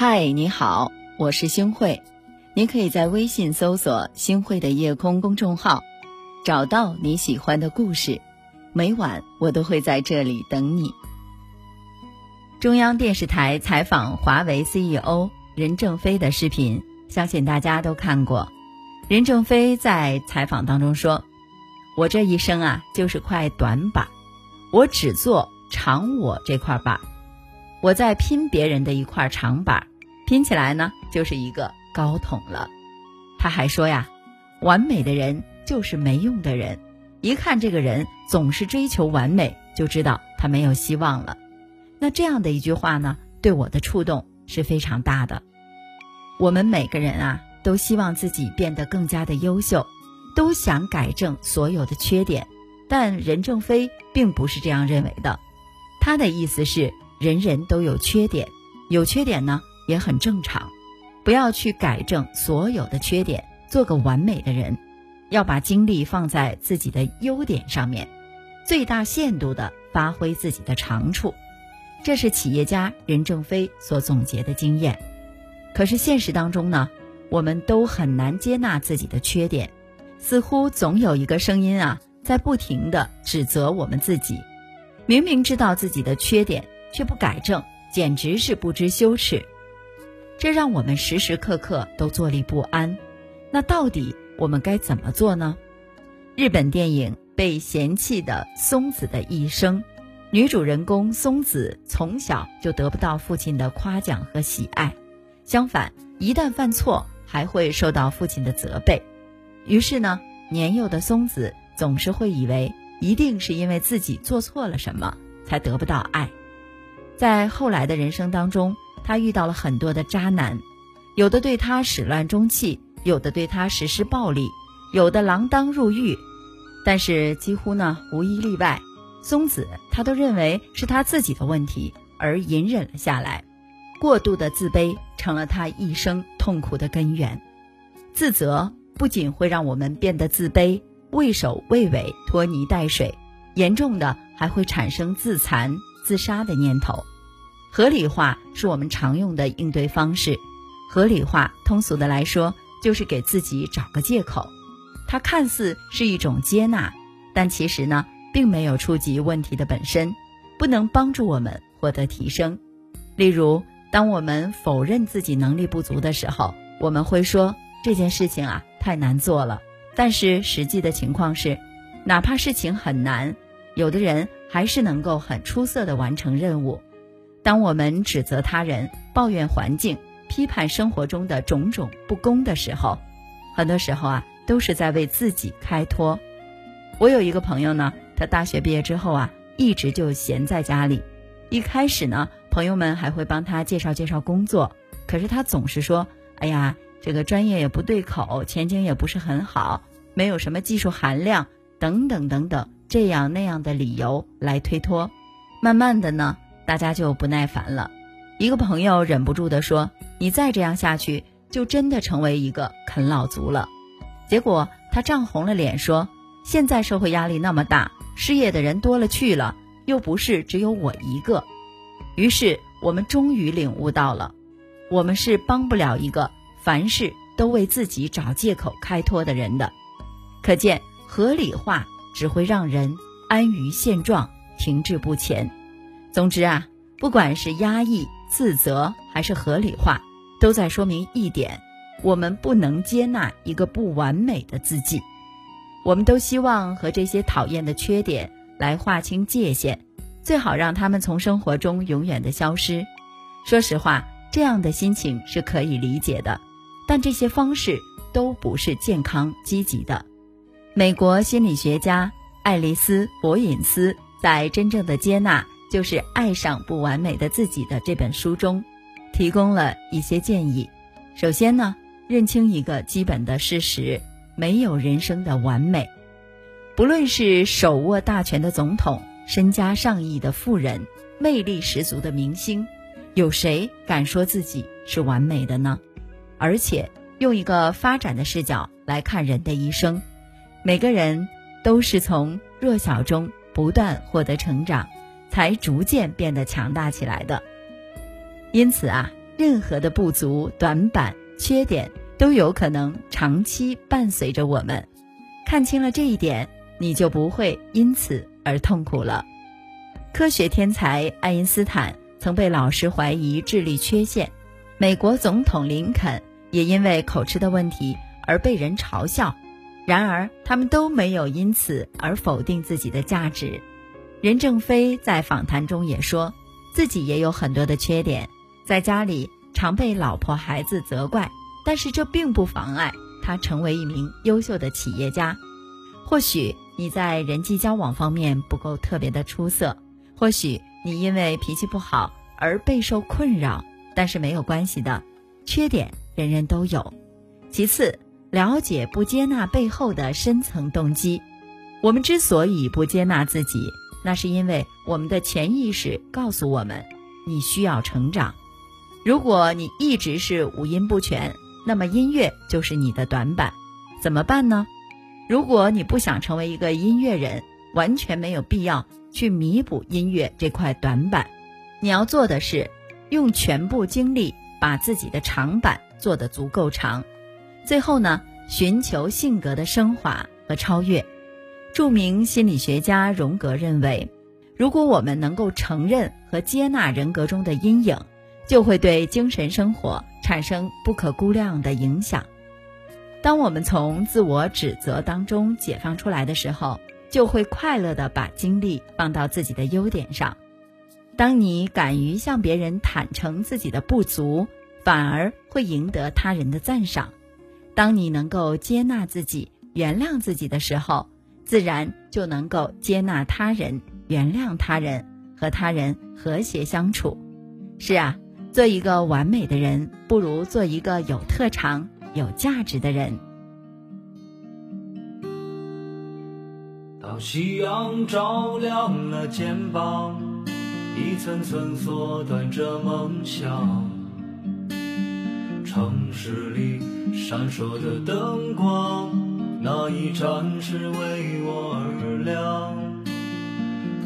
嗨，你好，我是星慧。你可以在微信搜索“星慧的夜空”公众号，找到你喜欢的故事。每晚我都会在这里等你。中央电视台采访华为 CEO 任正非的视频，相信大家都看过。任正非在采访当中说：“我这一生啊，就是块短板，我只做长我这块板，我在拼别人的一块长板，拼起来呢，就是一个高筒了。”他还说呀：“完美的人就是没用的人，一看这个人总是追求完美，就知道他没有希望了。”那这样的一句话呢，对我的触动是非常大的。我们每个人啊，都希望自己变得更加的优秀，都想改正所有的缺点，但任正非并不是这样认为的。他的意思是，人人都有缺点，有缺点呢也很正常，不要去改正所有的缺点，做个完美的人，要把精力放在自己的优点上面，最大限度的发挥自己的长处。这是企业家任正非所总结的经验，可是现实当中呢，我们都很难接纳自己的缺点，似乎总有一个声音啊，在不停的指责我们自己。明明知道自己的缺点，却不改正，简直是不知羞耻。这让我们时时刻刻都坐立不安。那到底我们该怎么做呢？日本电影《被嫌弃的松子的一生》。女主人公松子从小就得不到父亲的夸奖和喜爱，相反，一旦犯错还会受到父亲的责备。于是呢，年幼的松子总是会以为一定是因为自己做错了什么才得不到爱。在后来的人生当中，她遇到了很多的渣男，有的对她始乱终弃，有的对她实施暴力，有的锒铛入狱，但是几乎呢无一例外。松子，他都认为是他自己的问题而隐忍了下来，过度的自卑成了他一生痛苦的根源。自责不仅会让我们变得自卑、畏首畏尾、拖泥带水，严重的还会产生自残、自杀的念头。合理化是我们常用的应对方式，合理化通俗的来说就是给自己找个借口。它看似是一种接纳，但其实呢？并没有触及问题的本身，不能帮助我们获得提升。例如，当我们否认自己能力不足的时候，我们会说这件事情啊太难做了。但是实际的情况是，哪怕事情很难，有的人还是能够很出色的完成任务。当我们指责他人、抱怨环境、批判生活中的种种不公的时候，很多时候啊都是在为自己开脱。我有一个朋友呢。他大学毕业之后啊，一直就闲在家里。一开始呢，朋友们还会帮他介绍介绍工作，可是他总是说：“哎呀，这个专业也不对口，前景也不是很好，没有什么技术含量，等等等等，这样那样的理由来推脱。”慢慢的呢，大家就不耐烦了。一个朋友忍不住的说：“你再这样下去，就真的成为一个啃老族了。”结果他涨红了脸说：“现在社会压力那么大。”失业的人多了去了，又不是只有我一个。于是我们终于领悟到了，我们是帮不了一个凡事都为自己找借口开脱的人的。可见合理化只会让人安于现状，停滞不前。总之啊，不管是压抑、自责还是合理化，都在说明一点：我们不能接纳一个不完美的自己。我们都希望和这些讨厌的缺点来划清界限，最好让他们从生活中永远的消失。说实话，这样的心情是可以理解的，但这些方式都不是健康积极的。美国心理学家爱丽丝·博隐斯在《真正的接纳就是爱上不完美的自己》的这本书中，提供了一些建议。首先呢，认清一个基本的事实。没有人生的完美，不论是手握大权的总统、身家上亿的富人、魅力十足的明星，有谁敢说自己是完美的呢？而且用一个发展的视角来看人的一生，每个人都是从弱小中不断获得成长，才逐渐变得强大起来的。因此啊，任何的不足、短板、缺点都有可能长期伴随着我们。看清了这一点，你就不会因此而痛苦了。科学天才爱因斯坦曾被老师怀疑智力缺陷，美国总统林肯也因为口吃的问题而被人嘲笑。然而，他们都没有因此而否定自己的价值。任正非在访谈中也说，自己也有很多的缺点，在家里常被老婆孩子责怪，但是这并不妨碍他成为一名优秀的企业家。或许你在人际交往方面不够特别的出色，或许你因为脾气不好而备受困扰，但是没有关系的，缺点人人都有。其次。了解不接纳背后的深层动机，我们之所以不接纳自己，那是因为我们的潜意识告诉我们，你需要成长。如果你一直是五音不全，那么音乐就是你的短板，怎么办呢？如果你不想成为一个音乐人，完全没有必要去弥补音乐这块短板。你要做的是，用全部精力把自己的长板做得足够长。最后呢，寻求性格的升华和超越。著名心理学家荣格认为，如果我们能够承认和接纳人格中的阴影，就会对精神生活产生不可估量的影响。当我们从自我指责当中解放出来的时候，就会快乐的把精力放到自己的优点上。当你敢于向别人坦诚自己的不足，反而会赢得他人的赞赏。当你能够接纳自己、原谅自己的时候，自然就能够接纳他人、原谅他人，和他人和谐相处。是啊，做一个完美的人，不如做一个有特长、有价值的人。当夕阳照亮了肩膀，一层层缩短着梦想。城市里闪烁的灯光，那一盏是为我而亮。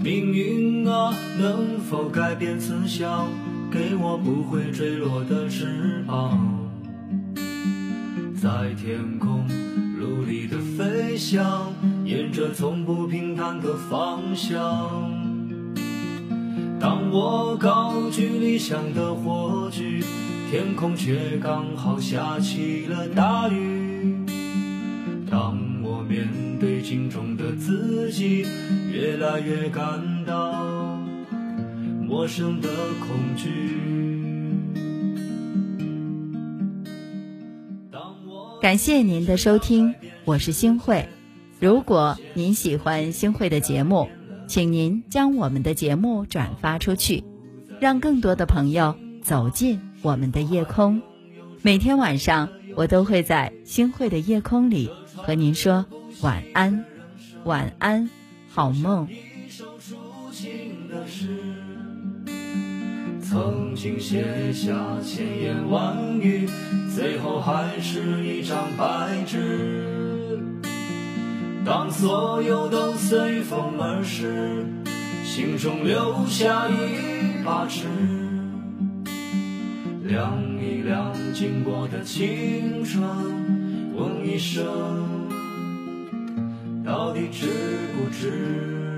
命运啊，能否改变思想，给我不会坠落的翅膀，在天空努力的飞翔，沿着从不平坦的方向。当我高举理想的火炬。天空却刚好下起了大雨。当我面对镜中的自己，越来越感到陌生的恐惧。感谢您的收听，我是星慧。如果您喜欢星慧的节目，请您将我们的节目转发出去，让更多的朋友走进。我们的夜空，每天晚上我都会在星汇的夜空里和您说晚安，晚安，好梦。曾经写下千言万语，最后还是一张白纸。当所有都随风而逝，心中留下一把尺。量一量经过的青春，问一声，到底值不值？